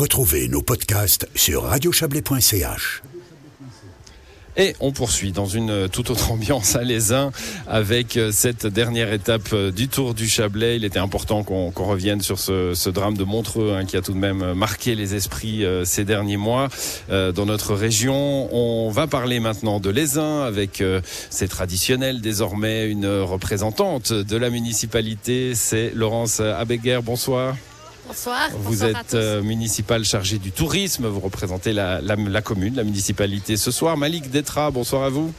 Retrouvez nos podcasts sur radiochablais.ch. Et on poursuit dans une toute autre ambiance à Lézin avec euh, cette dernière étape euh, du Tour du Chablais. Il était important qu'on revienne sur ce, drame de Montreux hein, qui a tout de même marqué les esprits euh, ces derniers mois dans notre région. On va parler maintenant de Lézin avec c'est traditionnel désormais une représentante de la municipalité. C'est Laurence Abéguer. Bonsoir. Bonsoir. Vous êtes euh, municipal chargé du tourisme, vous représentez la, commune, la municipalité ce soir. Malik Detra, bonsoir à vous.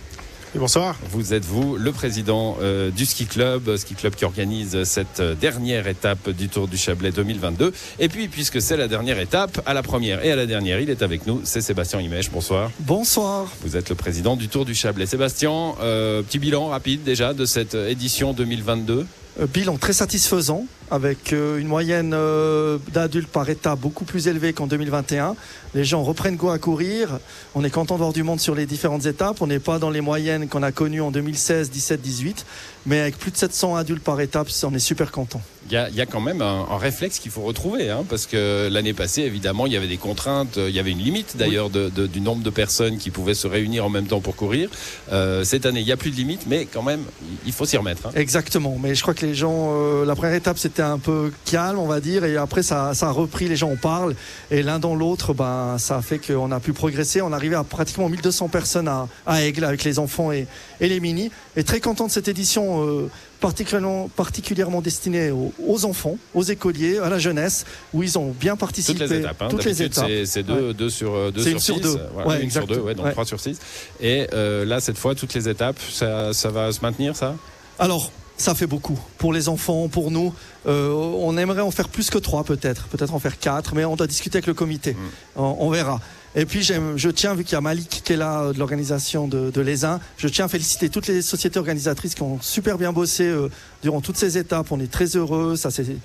Et bonsoir. Vous êtes vous le président euh, du ski club, ski club qui organise cette euh, dernière étape du Tour du Chablais 2022. Et puis, puisque c'est la dernière étape, à la première et à la dernière, il est avec nous. C'est Sébastien Imèche. Bonsoir. Bonsoir. Vous êtes le président du Tour du Chablais. Sébastien, petit bilan rapide déjà de cette édition 2022. Bilan très satisfaisant avec euh, une moyenne euh, d'adultes par état beaucoup plus élevée qu'en 2021. Les gens reprennent goût à courir. On est content de voir du monde sur les différentes étapes. On n'est pas dans les moyennes qu'on a connues en 2016, 17, 18. Mais avec plus de 700 adultes par étape, on est super content. Il y a, quand même un, réflexe qu'il faut retrouver, hein, parce que l'année passée, évidemment, il y avait des contraintes, il y avait une limite d'ailleurs du nombre de personnes qui pouvaient se réunir en même temps pour courir. Euh, cette année, il n'y a plus de limite, mais quand même, il faut s'y remettre. Hein. Exactement, mais je crois que les gens, la première étape, c'était un peu calme, on va dire, et après ça, ça a repris, les gens en parlent, et l'un dans l'autre, ben, ça a fait qu'on a pu progresser. On est arrivé à pratiquement 1200 personnes à, à Aigle avec les enfants et, et, les mini, et très content de cette édition. Euh, particulièrement, particulièrement destinée aux, enfants, aux écoliers, à la jeunesse, où ils ont bien participé. Toutes les étapes. Hein. Toutes les étapes. C'est deux, deux, sur, deux sur, sur six. Deux. Voilà, une sur deux, ouais, donc trois sur six. Et euh, là, cette fois, toutes les étapes, ça, ça va se maintenir, ça? Alors, ça fait beaucoup pour les enfants, pour nous. Euh, on aimerait en faire plus que trois peut-être, peut-être en faire quatre, mais on doit discuter avec le comité. Mm. On, verra. Et puis je tiens, vu qu'il y a Malik qui est là euh, de l'organisation de, de l'ESIN, je tiens à féliciter toutes les sociétés organisatrices qui ont super bien bossé euh, durant toutes ces étapes. On est très heureux, ça s'est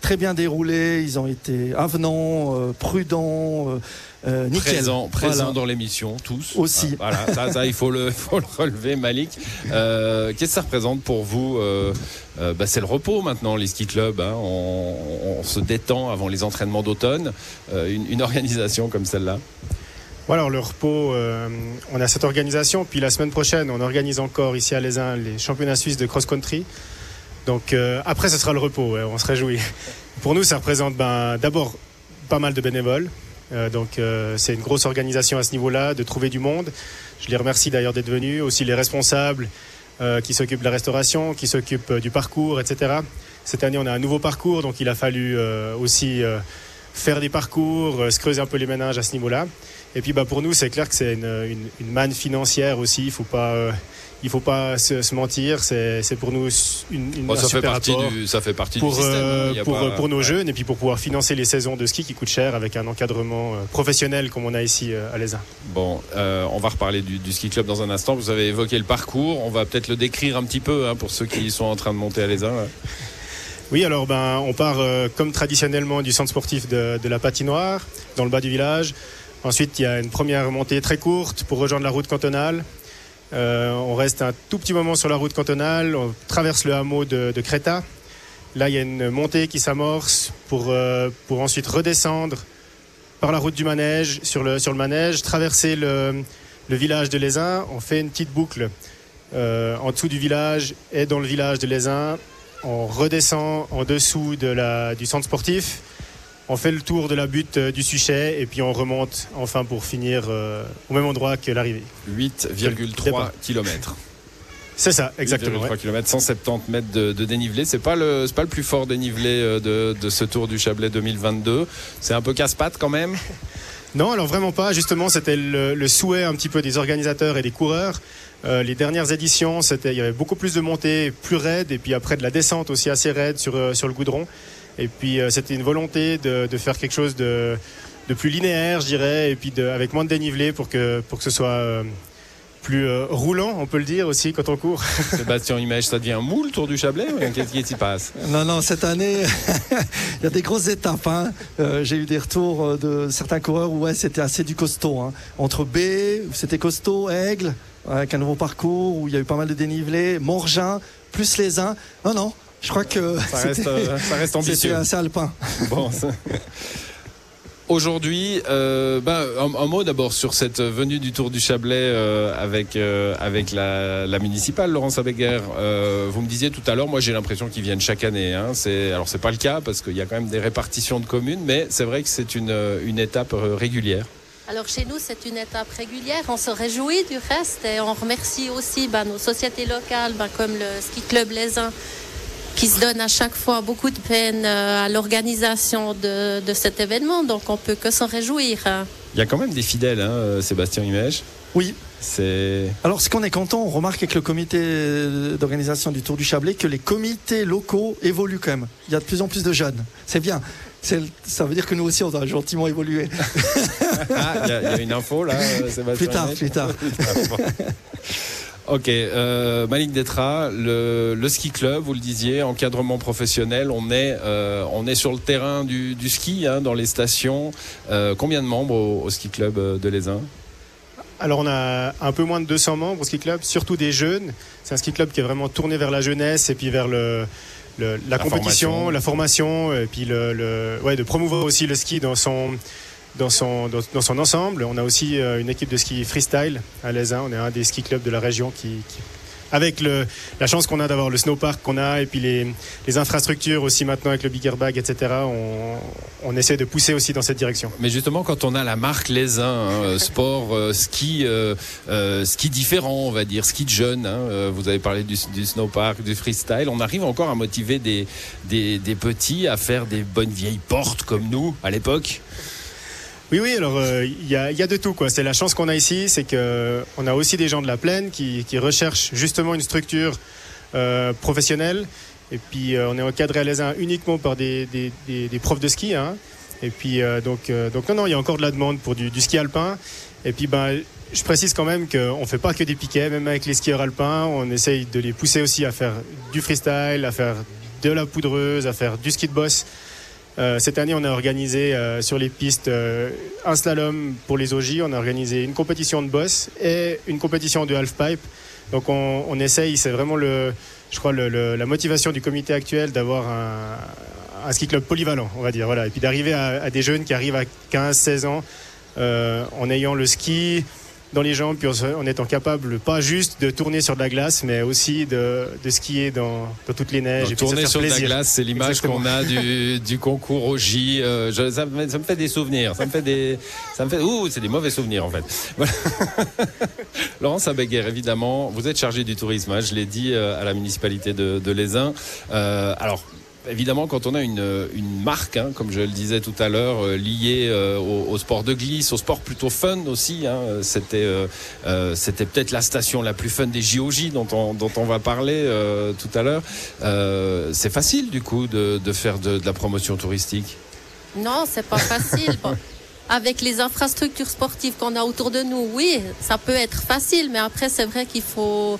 très bien déroulé, ils ont été avenants, prudents. Euh, présent, présent dans l'émission, tous. Aussi. Voilà, ça, ça, il faut le, faut le relever, Malik. Euh, Qu'est-ce que ça représente pour vous euh, euh, bah, C'est le repos maintenant, les ski clubs. Hein. On, on, se détend avant les entraînements d'automne. Euh, une, une, organisation comme celle-là voilà, alors le repos, euh, on a cette organisation. Puis la semaine prochaine, on organise encore ici à Lesin les championnats suisses de cross-country. Donc après, ce sera le repos, on se réjouit. Pour nous, ça représente ben, d'abord pas mal de bénévoles. Euh, donc euh, c'est une grosse organisation à ce niveau-là, de trouver du monde. Je les remercie d'ailleurs d'être venus, aussi les responsables euh, qui s'occupent de la restauration, qui s'occupent du parcours, etc. Cette année, on a un nouveau parcours, donc il a fallu aussi faire des parcours, se creuser un peu les ménages à ce niveau-là. Et puis bah, pour nous, c'est clair que c'est une, une, manne financière aussi. Il ne faut pas il faut pas se, mentir, c'est pour nous une, une ça, fait partie du, ça fait partie pour, du système. Hein. pour, pour nos jeunes et puis pour pouvoir financer les saisons de ski qui coûtent cher avec un encadrement euh, professionnel comme on a ici euh, à l'ESA. Bon, euh, on va reparler du, ski club dans un instant. Vous avez évoqué le parcours, on va peut-être le décrire un petit peu hein, pour ceux qui sont en train de monter à l'ESA. Oui, alors ben, on part comme traditionnellement du centre sportif de, de, la patinoire, dans le bas du village. Ensuite, il y a une première montée très courte pour rejoindre la route cantonale. Euh, on reste un tout petit moment sur la route cantonale, on traverse le hameau de, de Créta. Là, il y a une montée qui s'amorce pour, euh, pour ensuite redescendre par la route du manège, sur le, sur le manège, traverser le, village de Lézin. On fait une petite boucle euh, en dessous du village et dans le village de Lézin. On redescend en dessous du centre sportif on fait le tour de la butte euh, du Suchet et puis on remonte enfin pour finir euh, au même endroit que l'arrivée. 8,3 km. C'est ça, exactement. 8,3 km, 170 mètres de, dénivelé. C'est pas le, pas le plus fort dénivelé euh, de, ce Tour du Chablais 2022. C'est un peu casse-patte quand même. Non, alors vraiment pas. Justement, c'était le, souhait un petit peu des organisateurs et des coureurs. les dernières éditions, c'était, il y avait beaucoup plus de montées, plus raides, et puis après de la descente aussi assez raide sur, sur le goudron. Et puis euh, c'était une volonté de, de, faire quelque chose de, de, plus linéaire, je dirais, et puis de, avec moins de dénivelé pour que, pour que ce soit euh, plus euh, roulant, on peut le dire aussi quand on court. Sébastien Image, ça devient mou le Tour du Chablais Qu'est-ce qui s'y passe? Non, non, cette année, il y a des grosses étapes. Hein. J'ai eu des retours de certains coureurs où ouais, c'était assez du costaud. Hein. Entre B, c'était costaud, Aigle, avec un nouveau parcours où il y a eu pas mal de dénivelé, Morgin, plus les uns. Non, non, je crois que ça reste, euh, ça reste ambitieux. C'est assez alpin. Bon, Aujourd'hui, euh, ben, un, mot d'abord sur cette venue du Tour du Chablais euh, avec euh, avec la, la, municipale, Laurence Abéguer. Euh, vous me disiez tout à l'heure, moi j'ai l'impression qu'ils viennent chaque année. Hein. C'est alors c'est pas le cas parce qu'il y a quand même des répartitions de communes, mais c'est vrai que c'est une une étape régulière. Alors chez nous, c'est une étape régulière. On se réjouit du reste et on remercie aussi ben, nos sociétés locales, ben, comme le Ski Club Les Uns, qui se donne à chaque fois beaucoup de peine euh, à l'organisation de, de, cet événement. Donc on peut que s'en réjouir. Il y a quand même des fidèles, hein, euh, Sébastien Imège. Oui. C'est... Alors, ce qu'on est content, on remarque avec le comité d'organisation du Tour du Chablais que les comités locaux évoluent quand même. Il y a de plus en plus de jeunes. C'est bien. C'est, ça veut dire que nous aussi, on doit gentiment évoluer. Ah, il y, a une info là, Sébastien. Plus tard, plus tard. Ok, euh, Malik Detra, le, le, ski club, vous le disiez, encadrement professionnel, on est, euh, on est sur le terrain du, du ski, hein, dans les stations. Euh, combien de membres au, au ski club euh, de Lesin alors on a un peu moins de 200 membres au ski club, surtout des jeunes. C'est un ski club qui est vraiment tourné vers la jeunesse et puis vers le, le la, la, compétition, formation. la formation, et puis le, le, ouais, de promouvoir aussi le ski dans son dans son, dans, son ensemble. On a aussi euh, une équipe de ski freestyle à l'Aisin. On est un des ski clubs de la région qui, avec la chance qu'on a d'avoir le snowpark qu'on a et puis les, infrastructures aussi maintenant avec le bigger bag, etc. On, essaie de pousser aussi dans cette direction. Mais justement, quand on a la marque Les hein, euh, sport, euh, ski, ski différent, on va dire, ski de jeunes, hein, vous avez parlé du, snowpark, du freestyle, on arrive encore à motiver des, des petits à faire des bonnes vieilles portes comme nous à l'époque? Oui, oui, alors il euh, y, a, y, a, de tout. quoi. C'est la chance qu'on a ici, c'est qu'on a aussi des gens de la plaine qui, qui recherchent justement une structure euh, professionnelle. Et puis euh, on est encadré à l'ESA uniquement par des, des, profs de ski. Hein. Et puis euh, donc, euh, donc non, non, il y a encore de la demande pour du, du ski alpin. Et puis ben, je précise quand même qu'on ne fait pas que des piquets, même avec les skieurs alpins, on essaye de les pousser aussi à faire du freestyle, à faire de la poudreuse, à faire du ski de boss. Euh, cette année, on a organisé euh, sur les pistes euh, un slalom pour les OJ. On a organisé une compétition de boss et une compétition de halfpipe. Donc on, on essaye, c'est vraiment le, je crois le, le, la motivation du comité actuel d'avoir un, un, ski club polyvalent, on va dire. Voilà. Et puis d'arriver à, à, des jeunes qui arrivent à 15-16 ans euh, en ayant le ski, dans les jambes, puis en étant capable pas juste de tourner sur de la glace, mais aussi de, de skier dans, dans, toutes les neiges. Donc, et tourner sur plaisir. de la glace, c'est l'image qu'on a du, du, concours au J. Euh, je, ça, me, ça, me fait des souvenirs. Ça me fait des, ça me fait, ouh, c'est des mauvais souvenirs en fait. Voilà. Laurence Abéguer, évidemment, vous êtes chargé du tourisme. Hein, je l'ai dit euh, à la municipalité de, de Lézin. Euh, alors évidemment, quand on a une, une marque, hein, comme je le disais tout à l'heure, euh, liée euh, au, au, sport de glisse, au sport plutôt fun aussi, hein, c'était euh, euh c'était peut-être la station la plus fun des JOJ dont on, dont on va parler euh, tout à l'heure. c'est facile du coup de, de faire de, de, la promotion touristique? Non, c'est pas facile. Avec les infrastructures sportives qu'on a autour de nous, oui, ça peut être facile, mais après c'est vrai qu'il faut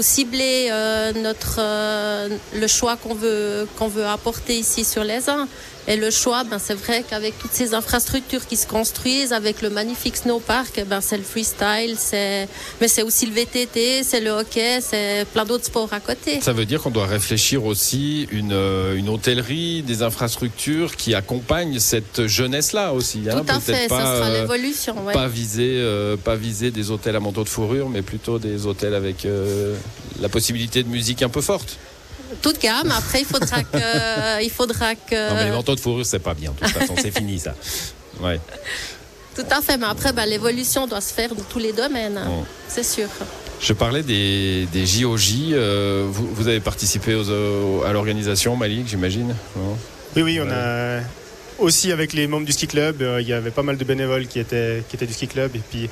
cibler euh, notre euh, le choix qu'on veut qu'on veut apporter ici sur les uns. Et le choix, ben, c'est vrai qu'avec toutes ces infrastructures qui se construisent, avec le magnifique snowpark, ben, c'est le freestyle, c'est, mais c'est aussi le VTT, c'est le hockey, c'est plein d'autres sports à côté. Ça veut dire qu'on doit réfléchir aussi une, euh, une hôtellerie, des infrastructures qui accompagnent cette jeunesse-là aussi. Hein, Tout à fait, pas, ça sera l'évolution. Ouais. Pas viser, euh, pas viser des hôtels à manteau de fourrure, mais plutôt des hôtels avec euh, la possibilité de musique un peu forte toute gamme. Après, il faudra que, il faudra que. Non, mais les manteaux de fourrure, c'est pas bien. De toute façon, c'est fini ça. Ouais. Tout à fait. Mais après, bah, l'évolution doit se faire dans tous les domaines. Bon. C'est sûr. Je parlais des, des JOJ. Euh, vous, vous, avez participé aux, aux, à l'organisation, Malik, j'imagine Oui, oui, on ouais. a aussi avec les membres du ski club, euh, il y avait pas mal de bénévoles qui étaient, qui étaient du ski club. Et puis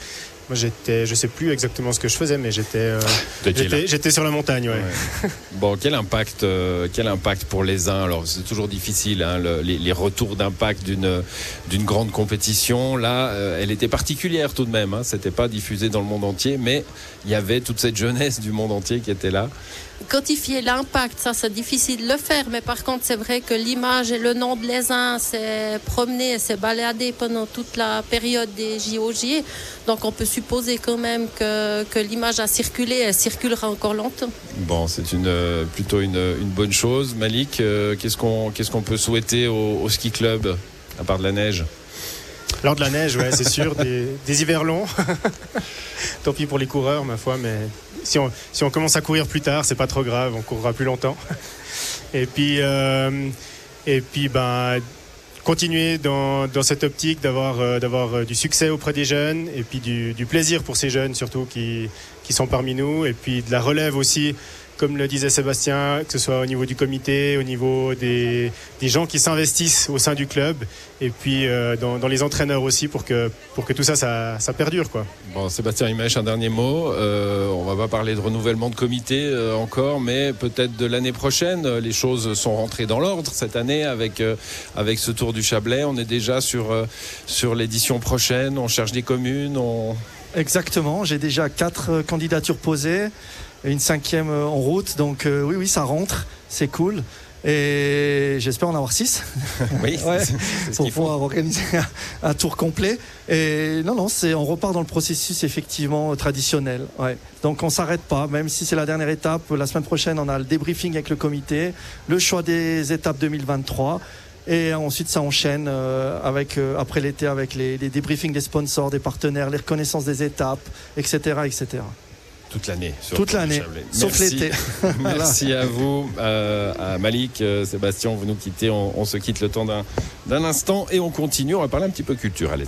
moi, j'étais, je sais plus exactement ce que je faisais, mais j'étais, euh, j'étais, j'étais sur la montagne. Ouais. ouais. bon, quel impact, euh, quel impact pour les uns? Alors, c'est toujours difficile, hein, le, les, les, retours d'impact d'une d'une grande compétition. Là, euh, elle était particulière tout de même. Hein, C'était pas diffusé dans le monde entier, mais il y avait toute cette jeunesse du monde entier qui était là quantifier l'impact, ça c'est difficile de le faire, mais par contre c'est vrai que l'image et le nom de les uns s'est promené, s'est baladé pendant toute la période des JOJ, donc on peut supposer quand même que, que l'image a circulé, elle circulera encore longtemps. Bon, c'est une, euh, plutôt une, une, bonne chose. Malik, euh, qu'est-ce qu'on peut souhaiter au ski club, à part de la neige? Alors de la neige, ouais, c'est sûr, des, hivers longs. Tant pis pour les coureurs, ma foi, mais si on, commence à courir plus tard, c'est pas trop grave, on courra plus longtemps. Et puis, euh, et puis ben, continuer dans, cette optique d'avoir euh, euh, du succès auprès des jeunes et puis du, du plaisir pour ces jeunes surtout qui, qui sont parmi nous et puis de la relève aussi comme le disait Sébastien, que ce soit au niveau du comité, au niveau des, des gens qui s'investissent au sein du club, et puis euh, dans, dans, les entraîneurs aussi, pour que, pour que tout ça, ça, ça perdure. Quoi. Bon, Sébastien Imèche, un dernier mot. Euh, on va pas parler de renouvellement de comité euh, encore, mais peut-être de l'année prochaine. Les choses sont rentrées dans l'ordre cette année avec, euh, avec ce Tour du Chablais. On est déjà sur, euh, sur l'édition prochaine, on cherche des communes. On... Exactement, j'ai déjà quatre candidatures posées une cinquième en route. Donc euh, oui, oui, ça rentre, c'est cool. Et j'espère en avoir six. Oui, ouais, pour pouvoir organiser un, un, tour complet. Et non, non, c'est on repart dans le processus effectivement traditionnel. Ouais. Donc on s'arrête pas, même si c'est la dernière étape. La semaine prochaine, on a le débriefing avec le comité, le choix des étapes 2023. Et ensuite, ça enchaîne euh, avec, euh, après l'été avec les, les débriefings des sponsors, des partenaires, les reconnaissances des étapes, etc. etc. Toute l'année. Toute l'année, sauf l'été. Merci à vous, euh, à Malik, euh, Sébastien, vous nous quittez. On, on se quitte le temps d'un instant et on continue. On va parler un petit peu culture. Allez.